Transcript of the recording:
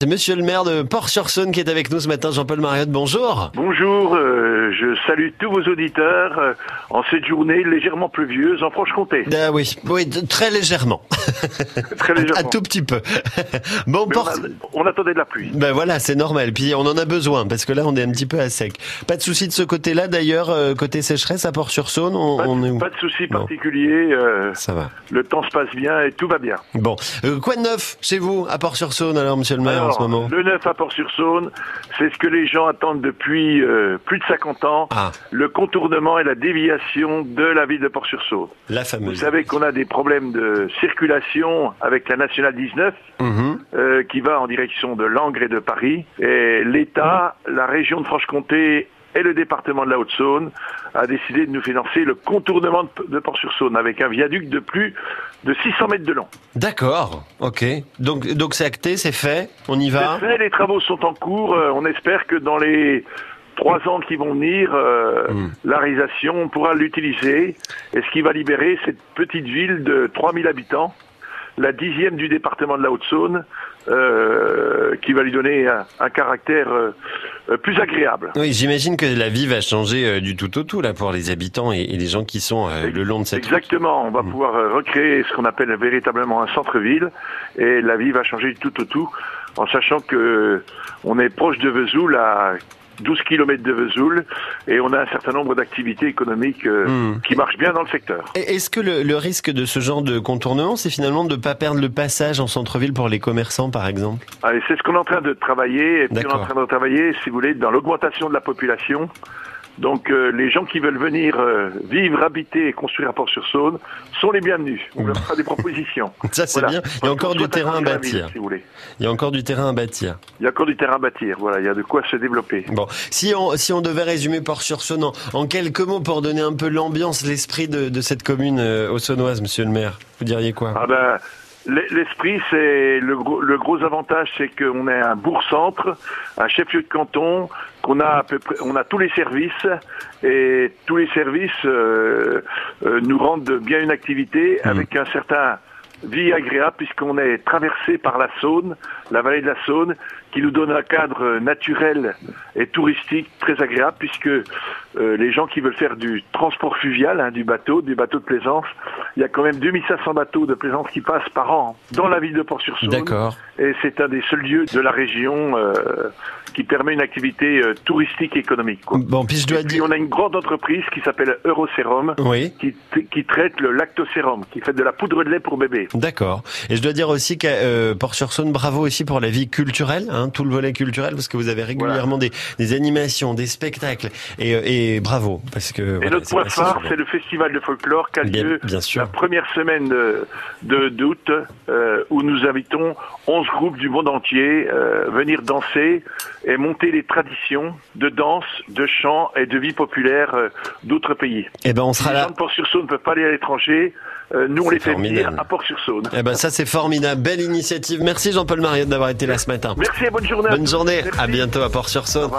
C'est monsieur le maire de Port-sur-Saône qui est avec nous ce matin, Jean-Paul Mariotte, bonjour. Bonjour, euh, je salue tous vos auditeurs euh, en cette journée légèrement pluvieuse en Franche-Comté. Ah oui, oui, très légèrement. Très légèrement. Un tout petit peu. bon, Port... on, a- on attendait de la pluie. Ben voilà, c'est normal. Puis on en a besoin parce que là, on est un petit peu à sec. Pas de souci de ce côté-là. D'ailleurs, euh, côté sécheresse à Port-sur-Saône, on, Pas, on est de- où pas de particuliers, euh, Ça va. le temps se passe bien et tout va bien. Bon, Euh, quoi de neuf chez vous à Port-sur-Saône alors, monsieur le maire, en ce Alors, moment le neuf à Port-sur-Saône, c'est ce que les gens attendent depuis euh, plus de 50 ans, Ah, le contournement et la déviation de la ville de Port-sur-Saône. la Vous fameuse. savez qu'on a des problèmes de circulation avec la Nationale 19, Mhm. euh, qui va en direction de Langres et de Paris. Et l'État, la région de Franche-Comté et le département de la Haute-Saône a décidé de nous financer le contournement de, Port-sur-Saône avec un viaduc de plus de 600 mètres de long. D'accord, ok. Donc, donc c'est acté, c'est fait, on y va. C'est fait, les travaux sont en cours. Euh, on espère que dans les trois ans qui vont venir, euh, Mm. la réalisation, on pourra l'utiliser. Et ce qui va libérer cette petite ville de 3000 habitants, la dixième du département de la Haute-Saône, euh, qui va lui donner un, un caractère euh, plus agréable. Oui, j'imagine que la vie va changer euh, du tout au tout là pour les habitants et, et les gens qui sont euh, le long de cette route. Exactement, on va Mm. pouvoir euh, recréer ce qu'on appelle véritablement un centre-ville et la vie va changer du tout au tout en sachant que on est proche de Vesoul à 12 km de Vesoul et on a un certain nombre d'activités économiques euh, Mm. qui marchent bien dans le secteur. Est-ce que le, le risque de ce genre de contournement, c'est finalement de ne pas perdre le passage en centre-ville pour les commerçants, par exemple? Allez, c'est ce qu'on est en train de travailler et puis on est en train de travailler, si vous voulez, dans l'augmentation de la population. Donc euh, les gens qui veulent venir euh, vivre, habiter et construire à Port-sur-Saône sont les bienvenus. On leur fera des propositions. Ça, c'est Voilà. bien. Il y a encore du terrain à ville, bâtir. si vous voulez. Il y a encore du terrain à bâtir. Il y a encore du terrain à bâtir, voilà, il y a de quoi se développer. Bon, si on, si on devait résumer Port-sur-Saône en, en quelques mots pour donner un peu l'ambiance, l'esprit de, de cette commune euh, haute-saunoise, monsieur le maire, vous diriez quoi? Ah ben, l'esprit, c'est le gros, le gros avantage, c'est qu'on est un bourg-centre, un chef-lieu de canton, qu'on a à peu près, on a tous les services et tous les services euh, euh, nous rendent bien une activité Mhm. avec un certain vie agréable puisqu'on est traversé par la Saône, la vallée de la Saône, qui nous donne un cadre naturel et touristique très agréable puisque euh, les gens qui veulent faire du transport fluvial, hein, du bateau, des bateaux de plaisance, il y a quand même 2500 bateaux de plaisance qui passent par an dans la ville de Port-sur-Saône. D'accord. Et c'est un des seuls lieux de la région euh, qui permet une activité euh, touristique et économique. Quoi. Bon, puis je dois Et puis dire... on a une grande entreprise qui s'appelle Eurosérum Oui. qui, qui traite le lactosérum, qui fait de la poudre de lait pour bébé. D'accord. Et je dois dire aussi qu'à euh, Port-sur-Saône, bravo aussi pour la vie culturelle, hein, tout le volet culturel, parce que vous avez régulièrement des, des animations, des spectacles, et, euh, et bravo, parce que... Et voilà, notre point phare, c'est le festival de folklore qui a Bien, lieu bien la sûr. Première semaine de d'août, euh, où nous invitons 11 groupes du monde entier euh, venir danser et monter les traditions de danse, de chant et de vie populaire euh, d'autres pays. Eh ben, on sera les gens là. de Port-sur-Saône ne peuvent pas aller à l'étranger, euh, nous on les fait venir à Port-sur-Saône. Eh ben, ça, c'est formidable. Belle initiative. Merci Jean-Paul Mariotte d'avoir été là ce matin. Merci et bonne journée. Bonne journée. Merci. À bientôt à Port-sur-Saône.